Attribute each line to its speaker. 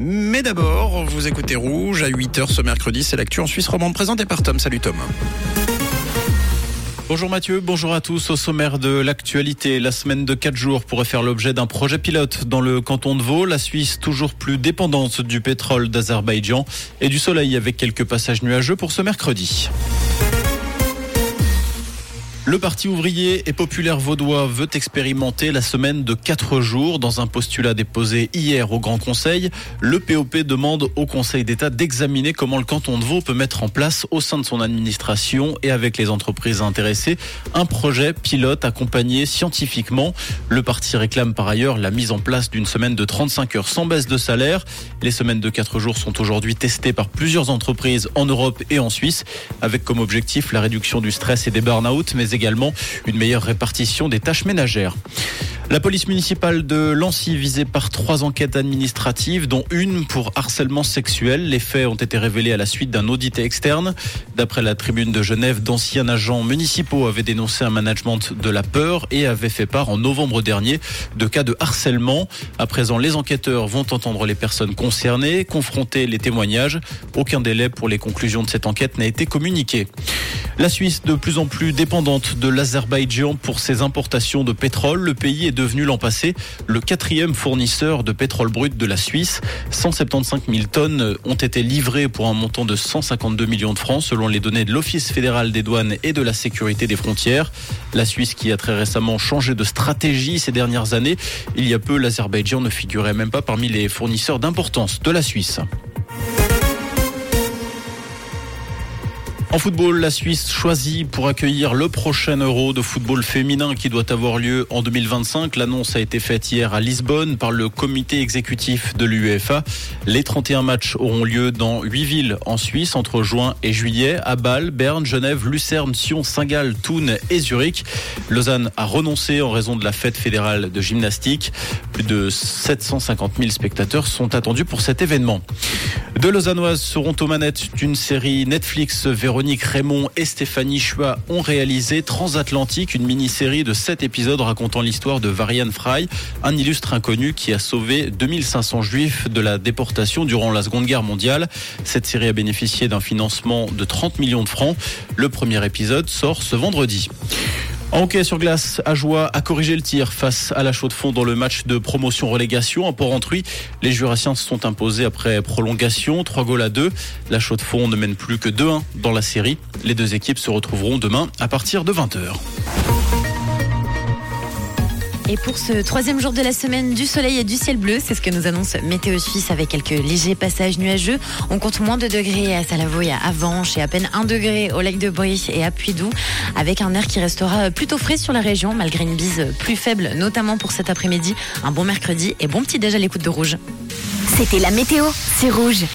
Speaker 1: Mais d'abord, vous écoutez Rouge à 8h ce mercredi, c'est l'actu en Suisse romande présentée par Tom. Salut Tom.
Speaker 2: Bonjour Mathieu, bonjour à tous. Au sommaire de l'actualité, la semaine de 4 jours pourrait faire l'objet d'un projet pilote dans le canton de Vaud. La Suisse toujours plus dépendante du pétrole d'Azerbaïdjan et du soleil avec quelques passages nuageux pour ce mercredi. Le Parti ouvrier et populaire vaudois veut expérimenter la semaine de 4 jours. Dans un postulat déposé hier au Grand Conseil, le POP demande au Conseil d'État d'examiner comment le canton de Vaud peut mettre en place au sein de son administration et avec les entreprises intéressées un projet pilote accompagné scientifiquement. Le parti réclame par ailleurs la mise en place d'une semaine de 35 heures sans baisse de salaire. Les semaines de 4 jours sont aujourd'hui testées par plusieurs entreprises en Europe et en Suisse avec comme objectif la réduction du stress et des burn-out mais également une meilleure répartition des tâches ménagères. La police municipale de Lancy visée par trois enquêtes administratives, dont une pour harcèlement sexuel. Les faits ont été révélés à la suite d'un audit externe. D'après la tribune de Genève, d'anciens agents municipaux avaient dénoncé un management de la peur et avaient fait part en novembre dernier de cas de harcèlement. À présent, les enquêteurs vont entendre les personnes concernées, confronter les témoignages. Aucun délai pour les conclusions de cette enquête n'a été communiqué. La Suisse de plus en plus dépendante de l'Azerbaïdjan pour ses importations de pétrole. Le pays est devenu l'an passé le quatrième fournisseur de pétrole brut de la Suisse. 175 000 tonnes ont été livrées pour un montant de 152 millions de francs selon les données de l'Office fédéral des douanes et de la sécurité des frontières. La Suisse qui a très récemment changé de stratégie ces dernières années. Il y a peu, l'Azerbaïdjan ne figurait même pas parmi les fournisseurs d'importance de la Suisse. En football, la Suisse choisit pour accueillir le prochain Euro de football féminin qui doit avoir lieu en 2025. L'annonce a été faite hier à Lisbonne par le comité exécutif de l'UEFA. Les 31 matchs auront lieu dans 8 villes en Suisse entre juin et juillet, à Bâle, Berne, Genève, Lucerne, Sion, Saint-Gall, Thun et Zurich. Lausanne a renoncé en raison de la fête fédérale de gymnastique. Plus de 750 000 spectateurs sont attendus pour cet événement. Deux Lausannoises seront aux manettes d'une série Netflix. Véronique Raymond et Stéphanie Chua ont réalisé Transatlantique, une mini-série de 7 épisodes racontant l'histoire de Varian Fry, un illustre inconnu qui a sauvé 2500 juifs de la déportation durant la Seconde Guerre mondiale. Cette série a bénéficié d'un financement de 30 millions de francs. Le premier épisode sort ce vendredi. En hockey sur glace, Ajoie a corrigé le tir face à la chaux de fond dans le match de promotion-relégation. En Port-Rentruy, les Jurassiens se sont imposés après prolongation, 3 goals à 2. La chaux de fond ne mène plus que 2-1 dans la série. Les deux équipes se retrouveront demain à partir de 20h.
Speaker 3: Et pour ce troisième jour de la semaine, du soleil et du ciel bleu, c'est ce que nous annonce Météo Suisse avec quelques légers passages nuageux. On compte moins de degrés à Salavoy, à Avanche et à peine un degré au lac de Brie et à Puydou, avec un air qui restera plutôt frais sur la région, malgré une bise plus faible, notamment pour cet après-midi. Un bon mercredi et bon petit déj à l'écoute de Rouge.
Speaker 4: C'était la météo, c'est Rouge.